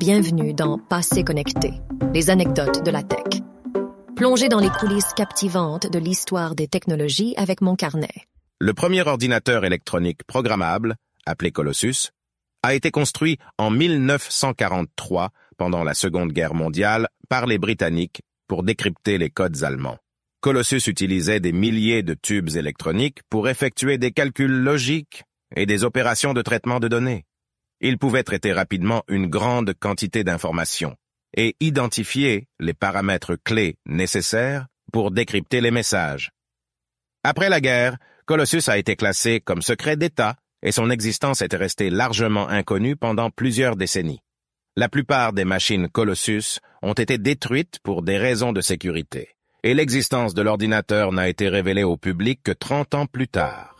Bienvenue dans Passé connecté, les anecdotes de la tech. Plongez dans les coulisses captivantes de l'histoire des technologies avec mon carnet. Le premier ordinateur électronique programmable, appelé Colossus, a été construit en 1943 pendant la Seconde Guerre mondiale par les Britanniques pour décrypter les codes allemands. Colossus utilisait des milliers de tubes électroniques pour effectuer des calculs logiques et des opérations de traitement de données. Il pouvait traiter rapidement une grande quantité d'informations et identifier les paramètres clés nécessaires pour décrypter les messages. Après la guerre, Colossus a été classé comme secret d'État et son existence était restée largement inconnue pendant plusieurs décennies. La plupart des machines Colossus ont été détruites pour des raisons de sécurité, et l'existence de l'ordinateur n'a été révélée au public que 30 ans plus tard.